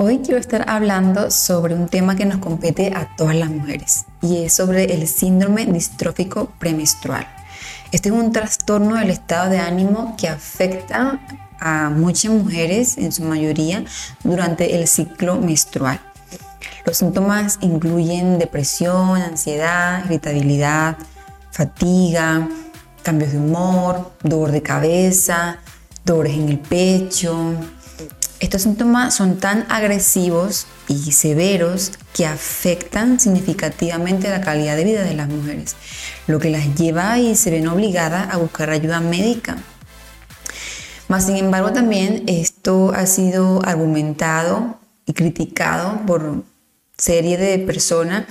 Hoy quiero estar hablando sobre un tema que nos compete a todas las mujeres y es sobre el síndrome distrófico premenstrual. Este es un trastorno del estado de ánimo que afecta a muchas mujeres, en su mayoría, durante el ciclo menstrual. Los síntomas incluyen depresión, ansiedad, irritabilidad, fatiga, cambios de humor, dolor de cabeza, dolores en el pecho, estos síntomas son tan agresivos y severos que afectan significativamente la calidad de vida de las mujeres, lo que las lleva y se ven obligadas a buscar ayuda médica. Más sin embargo, también esto ha sido argumentado y criticado por serie de personas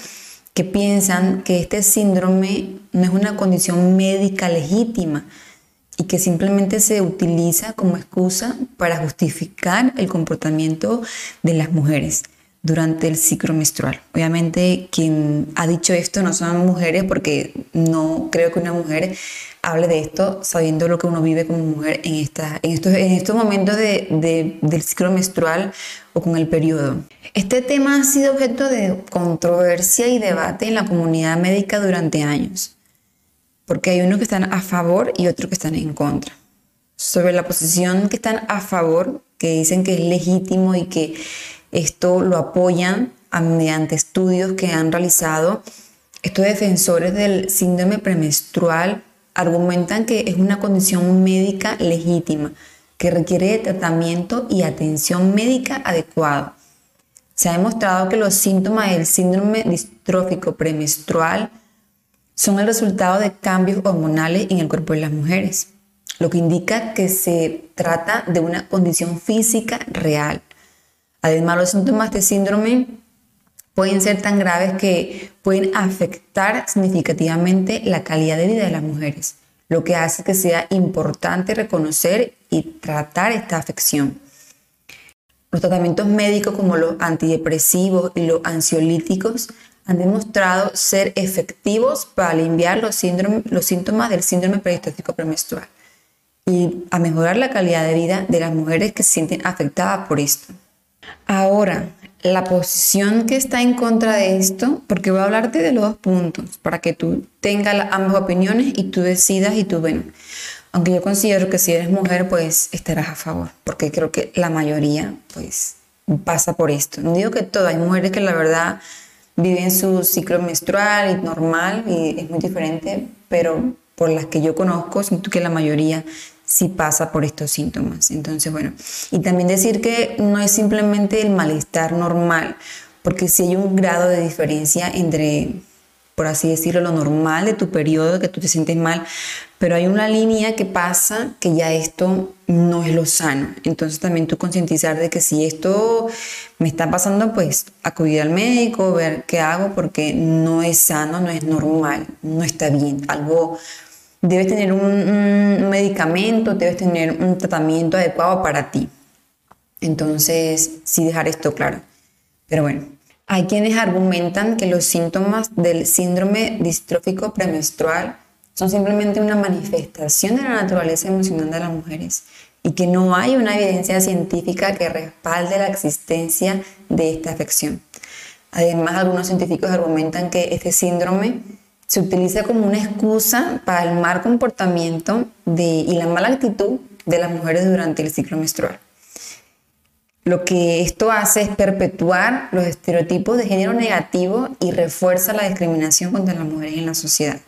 que piensan que este síndrome no es una condición médica legítima, y que simplemente se utiliza como excusa para justificar el comportamiento de las mujeres durante el ciclo menstrual. Obviamente quien ha dicho esto no son mujeres porque no creo que una mujer hable de esto sabiendo lo que uno vive como mujer en, esta, en, estos, en estos momentos de, del ciclo menstrual o con el periodo. Este tema ha sido objeto de controversia y debate en la comunidad médica durante años porque hay unos que están a favor y otros que están en contra. Sobre la posición que están a favor, que dicen que es legítimo y que esto lo apoyan mediante estudios que han realizado, estos defensores del síndrome premenstrual argumentan que es una condición médica legítima que requiere de tratamiento y atención médica adecuado. Se ha demostrado que los síntomas del síndrome distrófico premenstrual son el resultado de cambios hormonales en el cuerpo de las mujeres, lo que indica que se trata de una condición física real. Además, los síntomas de síndrome pueden ser tan graves que pueden afectar significativamente la calidad de vida de las mujeres, lo que hace que sea importante reconocer y tratar esta afección. Los tratamientos médicos como los antidepresivos y los ansiolíticos han demostrado ser efectivos para aliviar los, los síntomas del síndrome predistóxico premenstrual y a mejorar la calidad de vida de las mujeres que se sienten afectadas por esto. Ahora, la posición que está en contra de esto, porque voy a hablarte de los dos puntos, para que tú tengas ambas opiniones y tú decidas y tú, bueno, aunque yo considero que si eres mujer, pues estarás a favor, porque creo que la mayoría, pues, pasa por esto. No digo que todas, hay mujeres que la verdad viven su ciclo menstrual y normal y es muy diferente, pero por las que yo conozco, siento que la mayoría sí pasa por estos síntomas. Entonces, bueno, y también decir que no es simplemente el malestar normal, porque si hay un grado de diferencia entre por así decirlo, lo normal de tu periodo, que tú te sientes mal, pero hay una línea que pasa que ya esto no es lo sano. Entonces también tú concientizar de que si esto me está pasando, pues acudir al médico, ver qué hago, porque no es sano, no es normal, no está bien. Algo, debes tener un, un medicamento, debes tener un tratamiento adecuado para ti. Entonces, sí dejar esto claro. Pero bueno, hay quienes argumentan que los síntomas del síndrome distrófico premenstrual son simplemente una manifestación de la naturaleza emocional de las mujeres y que no hay una evidencia científica que respalde la existencia de esta afección. Además, algunos científicos argumentan que este síndrome se utiliza como una excusa para el mal comportamiento y la mala actitud de las mujeres durante el ciclo menstrual. Lo que esto hace es perpetuar los estereotipos de género negativo y refuerza la discriminación contra las mujeres en la sociedad.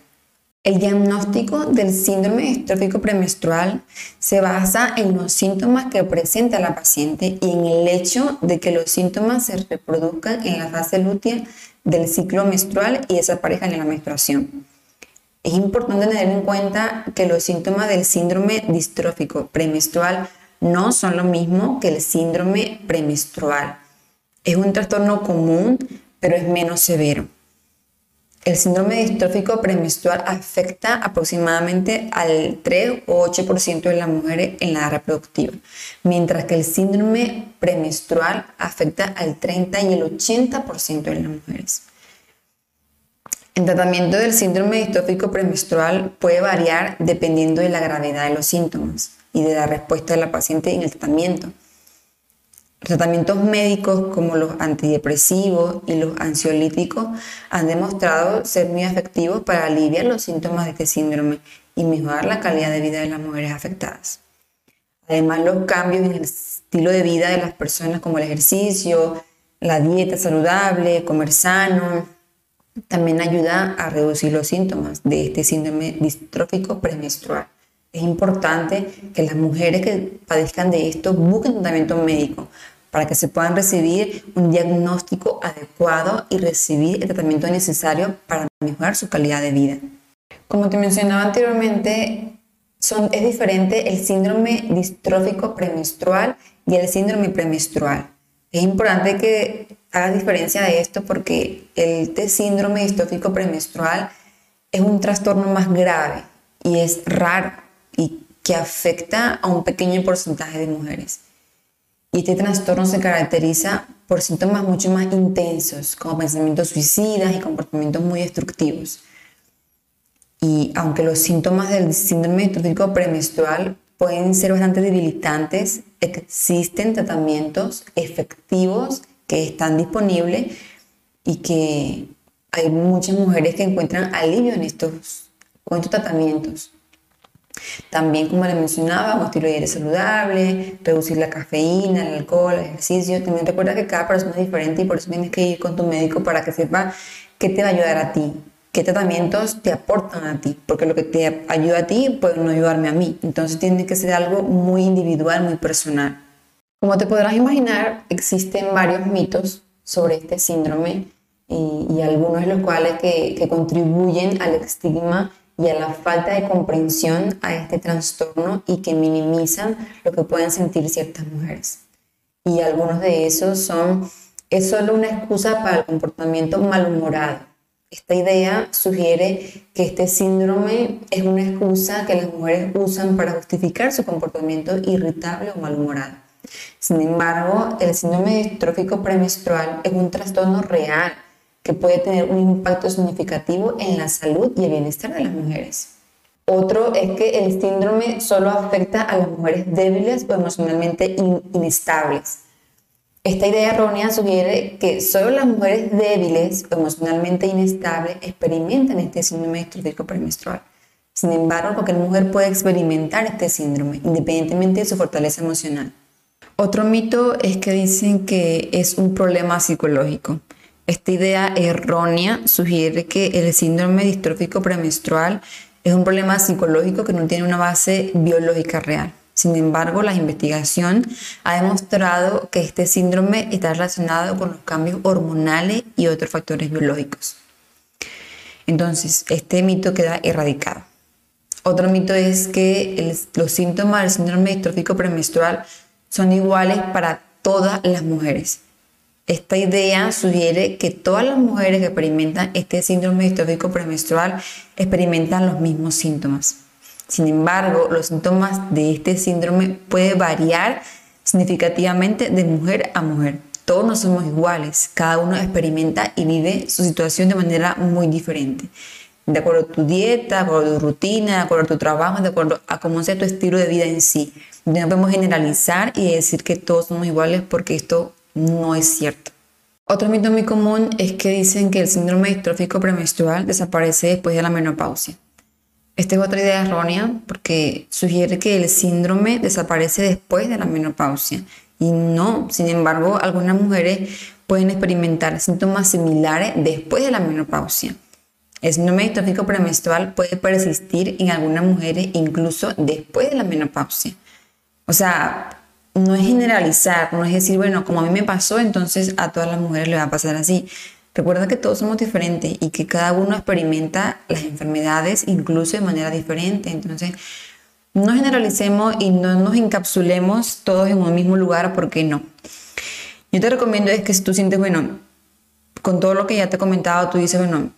El diagnóstico del síndrome distrófico premenstrual se basa en los síntomas que presenta la paciente y en el hecho de que los síntomas se reproduzcan en la fase lútea del ciclo menstrual y desaparezcan en la menstruación. Es importante tener en cuenta que los síntomas del síndrome distrófico premenstrual no son lo mismo que el síndrome premenstrual. Es un trastorno común, pero es menos severo. El síndrome distrófico premenstrual afecta aproximadamente al 3 o 8% de las mujeres en la edad reproductiva, mientras que el síndrome premenstrual afecta al 30 y el 80% de las mujeres. El tratamiento del síndrome distrófico premenstrual puede variar dependiendo de la gravedad de los síntomas y de la respuesta de la paciente en el tratamiento. Tratamientos médicos como los antidepresivos y los ansiolíticos han demostrado ser muy efectivos para aliviar los síntomas de este síndrome y mejorar la calidad de vida de las mujeres afectadas. Además, los cambios en el estilo de vida de las personas como el ejercicio, la dieta saludable, comer sano, también ayuda a reducir los síntomas de este síndrome distrófico premenstrual es importante que las mujeres que padezcan de esto busquen tratamiento médico para que se puedan recibir un diagnóstico adecuado y recibir el tratamiento necesario para mejorar su calidad de vida. Como te mencionaba anteriormente, son, es diferente el síndrome distrófico premenstrual y el síndrome premenstrual. Es importante que hagas diferencia de esto porque el síndrome distrófico premenstrual es un trastorno más grave y es raro que afecta a un pequeño porcentaje de mujeres. Y este trastorno se caracteriza por síntomas mucho más intensos, como pensamientos suicidas y comportamientos muy destructivos. Y aunque los síntomas del síndrome distrófico premenstrual pueden ser bastante debilitantes, existen tratamientos efectivos que están disponibles y que hay muchas mujeres que encuentran alivio en estos, en estos tratamientos. También, como les mencionaba, un estilo de vida saludable, reducir la cafeína, el alcohol, el ejercicio. También recuerda que cada persona es diferente y por eso tienes que ir con tu médico para que sepa qué te va a ayudar a ti, qué tratamientos te aportan a ti, porque lo que te ayuda a ti puede no ayudarme a mí. Entonces tiene que ser algo muy individual, muy personal. Como te podrás imaginar, existen varios mitos sobre este síndrome y, algunos de los cuales que contribuyen al estigma y a la falta de comprensión a este trastorno y que minimizan lo que pueden sentir ciertas mujeres. Y algunos de esos son, es solo una excusa para el comportamiento malhumorado. Esta idea sugiere que este síndrome es una excusa que las mujeres usan para justificar su comportamiento irritable o malhumorado. Sin embargo, el síndrome distrófico premenstrual es un trastorno real que puede tener un impacto significativo en la salud y el bienestar de las mujeres. Otro es que el síndrome solo afecta a las mujeres débiles o emocionalmente inestables. Esta idea errónea sugiere que solo las mujeres débiles o emocionalmente inestables experimentan este síndrome distrófico premenstrual. Sin embargo, cualquier mujer puede experimentar este síndrome independientemente de su fortaleza emocional. Otro mito es que dicen que es un problema psicológico. Esta idea errónea sugiere que el síndrome distrófico premenstrual es un problema psicológico que no tiene una base biológica real. Sin embargo, la investigación ha demostrado que este síndrome está relacionado con los cambios hormonales y otros factores biológicos. Entonces, este mito queda erradicado. Otro mito es que los síntomas del síndrome distrófico premenstrual son iguales para todas las mujeres. Esta idea sugiere que todas las mujeres que experimentan este síndrome distrófico premenstrual experimentan los mismos síntomas. Sin embargo, los síntomas de este síndrome pueden variar significativamente de mujer a mujer. Todos no somos iguales, cada uno experimenta y vive su situación de manera muy diferente. De acuerdo a tu dieta, de acuerdo a tu rutina, de acuerdo a tu trabajo, de acuerdo a cómo sea tu estilo de vida en sí. No podemos generalizar y decir que todos somos iguales porque esto no es cierto. Otro mito muy común es que dicen que el síndrome distrófico premenstrual desaparece después de la menopausia. Esta es otra idea errónea porque sugiere que el síndrome desaparece después de la menopausia. Y no, sin embargo, algunas mujeres pueden experimentar síntomas similares después de la menopausia. El síndrome distrófico premenstrual puede persistir en algunas mujeres incluso después de la menopausia. O sea, no es generalizar, no es decir, bueno, como a mí me pasó, entonces a todas las mujeres le va a pasar así. Recuerda que todos somos diferentes y que cada uno experimenta las enfermedades incluso de manera diferente. Entonces, no generalicemos y no nos encapsulemos todos en un mismo lugar porque no. Yo te recomiendo es que si tú sientes, bueno, con todo lo que ya te he comentado, tú dices, bueno,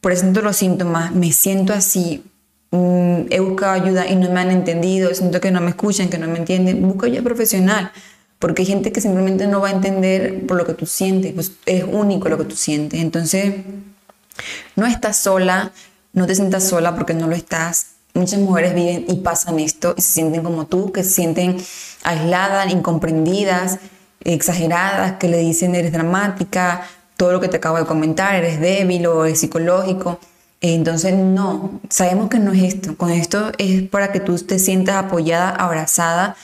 presento los síntomas, me siento así, he buscado ayuda y no me han entendido, siento que no me escuchan, que no me entienden, busca ayuda profesional, porque hay gente que simplemente no va a entender por lo que tú sientes, pues es único lo que tú sientes. Entonces, no estás sola, no te sientas sola porque no lo estás. Muchas mujeres viven y pasan esto y se sienten como tú, que se sienten aisladas, incomprendidas, exageradas, que le dicen eres dramática, todo lo que te acabo de comentar, eres débil o es psicológico. Entonces, no, sabemos que no es esto. Con esto es para que tú te sientas apoyada, abrazada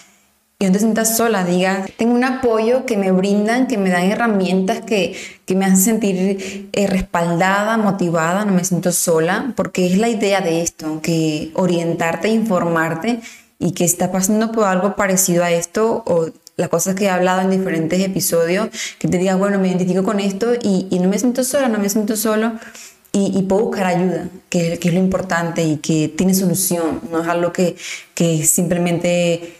y no te sientas sola. Diga, tengo un apoyo que me brindan, que me dan herramientas que, que me hacen sentir eh, respaldada, motivada, no me siento sola, porque es la idea de esto, que orientarte, informarte y que está pasando por algo parecido a esto o las cosas que he hablado en diferentes episodios, que te diga, bueno, me identifico con esto y, no me siento sola, no me siento solo y, puedo buscar ayuda, que, que, es lo importante y que tiene solución, no es algo que, que simplemente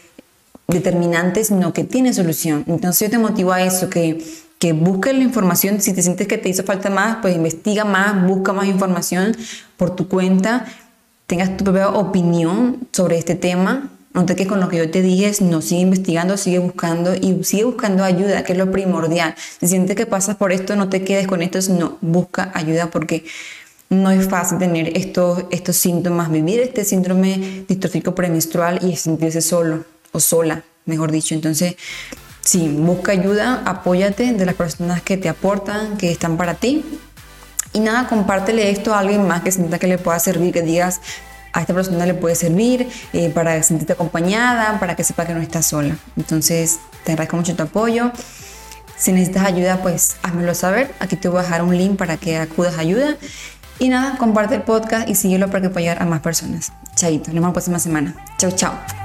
determinante, sino que tiene solución. Entonces yo te motivo a eso, que, que busques la información, si te sientes que te hizo falta más, pues investiga más, busca más información por tu cuenta, tengas tu propia opinión sobre este tema no te quedes con lo que yo te dije, no sigue investigando, sigue buscando y sigue buscando ayuda, que es lo primordial. Si sientes que pasas por esto, no te quedes con esto, sino busca ayuda porque no es fácil tener estos, estos síntomas, vivir este síndrome distrófico premenstrual y sentirse solo o sola, mejor dicho. Entonces, sí, busca ayuda, apóyate de las personas que te aportan, que están para ti. Y nada, compártele esto a alguien más que sienta que le pueda servir, que digas, a esta persona le puede servir eh, para sentirte acompañada, para que sepa que no estás sola. Entonces, te agradezco mucho tu apoyo. Si necesitas ayuda, pues házmelo saber. Aquí te voy a dejar un link para que acudas a ayuda. Y nada, comparte el podcast y síguelo para que pueda llegar a más personas. Chaito, nos vemos la próxima semana. Chao, chao.